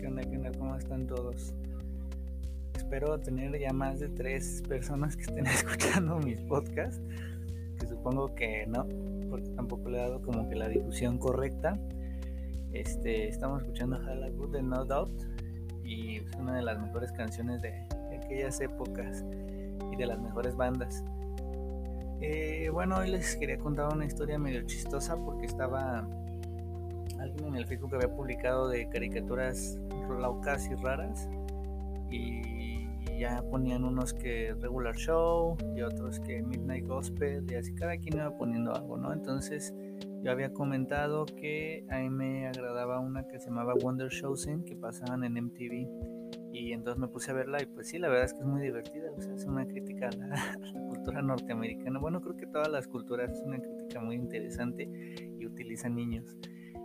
¿Qué onda? ¿Qué onda? ¿Cómo están todos? Espero tener ya más de tres personas que estén escuchando mis podcasts, que supongo que no, porque tampoco le he dado como que la difusión correcta. Este, estamos escuchando Hala Good de No Doubt y es una de las mejores canciones de, aquellas épocas y de las mejores bandas. Eh, bueno, hoy les quería contar una historia medio chistosa porque estaba alguien en el Facebook había publicado de caricaturas locas y raras y ya ponían unos que regular show y otros que midnight gospel y así cada quien iba poniendo algo, ¿no? Entonces yo había comentado que a mí me agradaba una que se llamaba Wonder Chosen que pasaban en MTV y entonces me puse a verla y pues sí, la verdad es que es muy divertida, o sea, es una crítica a la cultura norteamericana. Bueno, creo que todas las culturas es una crítica muy interesante y utiliza niños.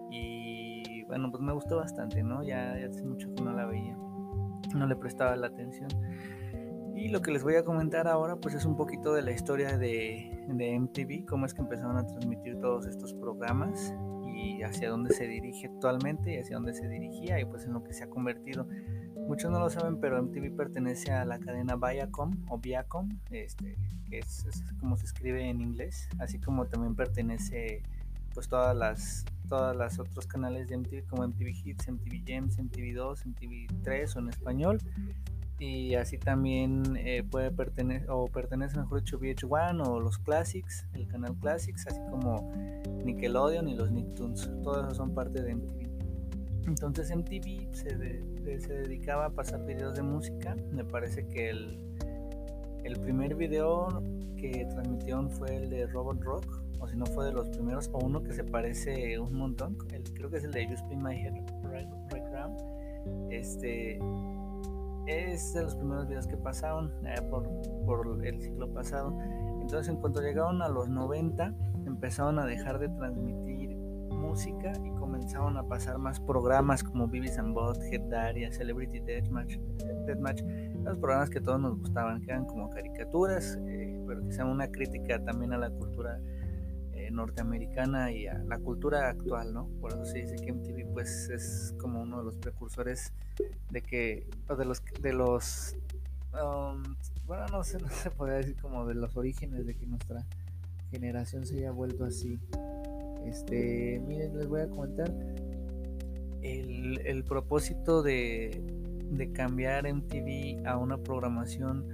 Y bueno, pues me gustó bastante, ¿no? Ya, hace mucho que no la veía, no le prestaba la atención. Y lo que les voy a comentar ahora, pues es un poquito de la historia de, de MTV, cómo es que empezaron a transmitir todos estos programas y hacia dónde se dirige actualmente y hacia dónde se dirigía y pues en lo que se ha convertido. Muchos no lo saben, pero MTV pertenece a la cadena Viacom o Viacom, este, que es, es, como se escribe en inglés, así como también pertenece pues todas las todas las otros canales de MTV como MTV Hits, MTV Gems, MTV2, MTV3 o en español. Y así también eh, puede pertenecer o pertenece mejor dicho VH1 o los Classics, el canal Classics, así como Nickelodeon y los Nicktoons, todos esos son parte de MTV. Entonces MTV se, de, se dedicaba a pasar videos de música, me parece que el, el primer video que transmitieron fue el de Robot Rock, no fue de los primeros, o uno que se parece un montón, el, creo que es el de You Spin My Head Right, Round. Este es de los primeros videos que pasaron eh, por, por, el ciclo pasado. Entonces, en cuanto llegaron a los 90, empezaron a dejar de transmitir música y comenzaron a pasar más programas como Beavis and Head Daria, Celebrity Deathmatch, Deathmatch, los programas que todos nos gustaban, que eran como caricaturas, eh, pero que sean una crítica también a la cultura norteamericana y a la cultura actual, ¿no? Por eso se dice que MTV pues es como uno de los precursores de que, de los, de los, um, bueno, no sé, no se podría decir como de los orígenes de que nuestra generación se haya vuelto así. Este, miren, les voy a comentar el, el propósito de, de cambiar MTV a una programación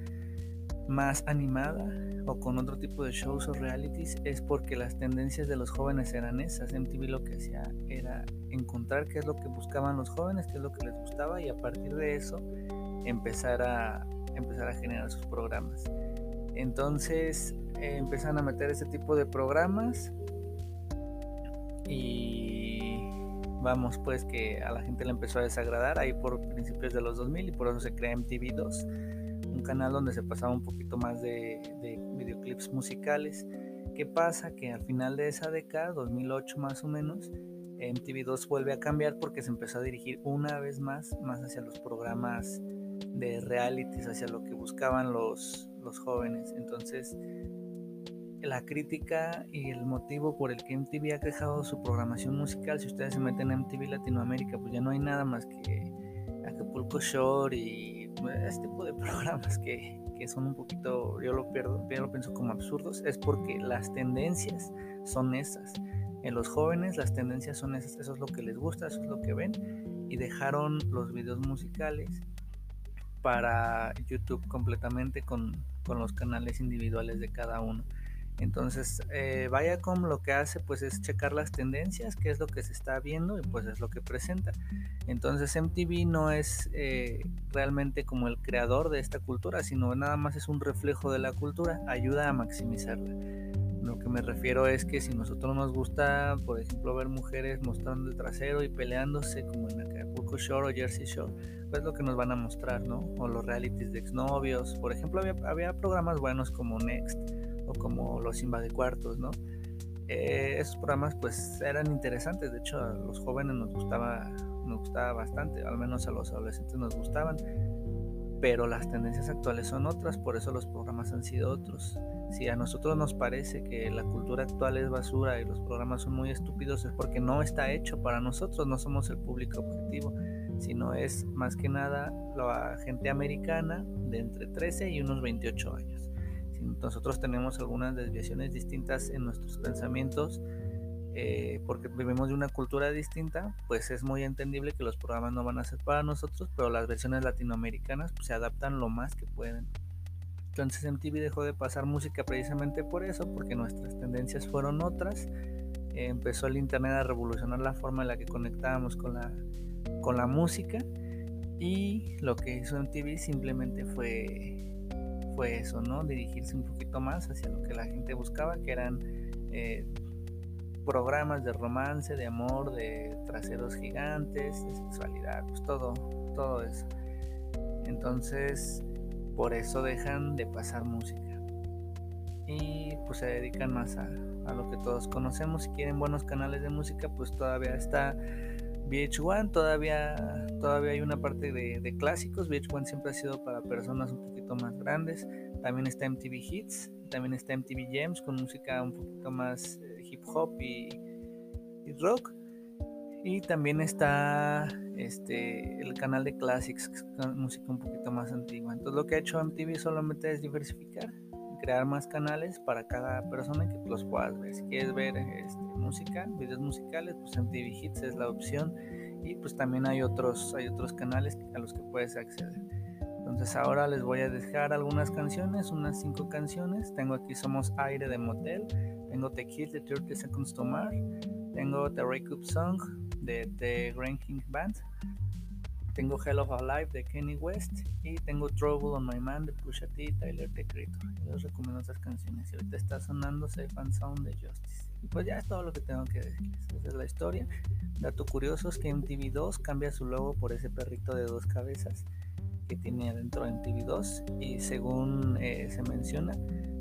más animada o con otro tipo de shows o realities es porque las tendencias de los jóvenes eran esas. MTV lo que hacía era encontrar qué es lo que buscaban los jóvenes, qué es lo que les gustaba y a partir de eso empezar a, empezar a generar sus programas. Entonces eh, empezaron a meter ese tipo de programas y vamos pues que a la gente le empezó a desagradar ahí por principios de los 2000 y por eso se crea MTV2 un canal donde se pasaba un poquito más de, videoclips musicales. ¿Qué pasa? Que al final de esa década, 2008 más o menos, MTV2 vuelve a cambiar porque se empezó a dirigir una vez más, más hacia los programas de realities, hacia lo que buscaban los, los jóvenes. Entonces, la crítica y el motivo por el que MTV ha dejado su programación musical, si ustedes se meten en MTV Latinoamérica, pues ya no hay nada más que Acapulco Shore y este tipo de programas que, que, son un poquito, yo lo, pierdo, yo lo pienso como absurdos, es porque las tendencias son esas. En los jóvenes las tendencias son esas, eso es lo que les gusta, eso es lo que ven, y dejaron los videos musicales para YouTube completamente con, con los canales individuales de cada uno. Entonces, eh, Viacom lo que hace pues es checar las tendencias, qué es lo que se está viendo y pues es lo que presenta. Entonces MTV no es eh, realmente como el creador de esta cultura, sino nada más es un reflejo de la cultura, ayuda a maximizarla. Lo que me refiero es que si nosotros nos gusta, por ejemplo, ver mujeres mostrando el trasero y peleándose como en Acapulco Shore o Jersey Shore, pues lo que nos van a mostrar, ¿no? O los realities de exnovios. Por ejemplo, había, había programas buenos como Next como Los Cuartos, ¿no? Eh, esos programas pues eran interesantes, de hecho a los jóvenes nos gustaba, nos gustaba bastante, al menos a los adolescentes nos gustaban, pero las tendencias actuales son otras, por eso los programas han sido otros. Si a nosotros nos parece que la cultura actual es basura y los programas son muy estúpidos, es porque no está hecho para nosotros, no somos el público objetivo. sino es más que nada la gente americana de entre 13 y unos 28 años. Nosotros tenemos algunas desviaciones distintas en nuestros pensamientos, eh, porque vivimos de una cultura distinta, pues es muy entendible que los programas no van a ser para nosotros, pero las versiones latinoamericanas pues, se adaptan lo más que pueden. Entonces MTV dejó de pasar música precisamente por eso, porque nuestras tendencias fueron otras. Eh, empezó el Internet a revolucionar la forma en la que conectábamos con la, con la música y lo que hizo MTV simplemente fue, fue eso, ¿no? Dirigirse un poquito más hacia lo que la gente buscaba, que eran... Eh, programas de romance, de amor, de traseros gigantes, de sexualidad, pues todo, todo eso. Entonces, por eso dejan de pasar música. Y pues se dedican más a, lo que todos conocemos. Si quieren buenos canales de música, pues todavía está VH1, todavía, todavía hay una parte de, clásicos. VH1 siempre ha sido para personas un poquito más grandes. También está MTV Hits, también está MTV Gems con música un poquito más hip hop y, rock. Y también está este, el canal de Classics, música un poquito más antigua. Entonces lo que ha hecho MTV solamente es diversificar, crear más canales para cada persona que los puedas ver. Si quieres ver este, música, videos musicales, pues MTV Hits es la opción. Y pues también hay otros, hay otros canales a los que puedes acceder. Entonces ahora les voy a dejar algunas canciones, unas cinco canciones. Tengo aquí Somos Aire de Motel, tengo The Kids de 30 Seconds to. Tengo The Wake Up Song de The Grand King Band. Tengo Hell of a Life de Kenny West. Y tengo Trouble on My Man de Pusha T y Tyler The Creator. Les recomiendo esas canciones. Y ahorita está sonando Safe and Sound de Justice. Y pues ya es todo lo que tengo que decirles. Esa es la historia. Dato curioso es que MTV2 cambia su logo por ese perrito de dos cabezas que tiene adentro MTV2. Y según eh, se menciona,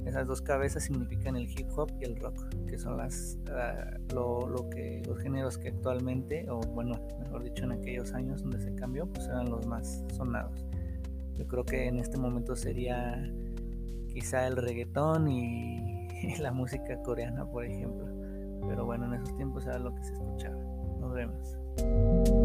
esas dos cabezas significan el hip hop y el rock, que son las ah, lo, que los géneros que actualmente, o bueno, dicho, en aquellos años donde se cambió, pues eran los más sonados. Yo creo que en este momento sería quizá el reggaetón y la música coreana, por ejemplo. Pero bueno, en esos tiempos era lo que se escuchaba. Nos vemos.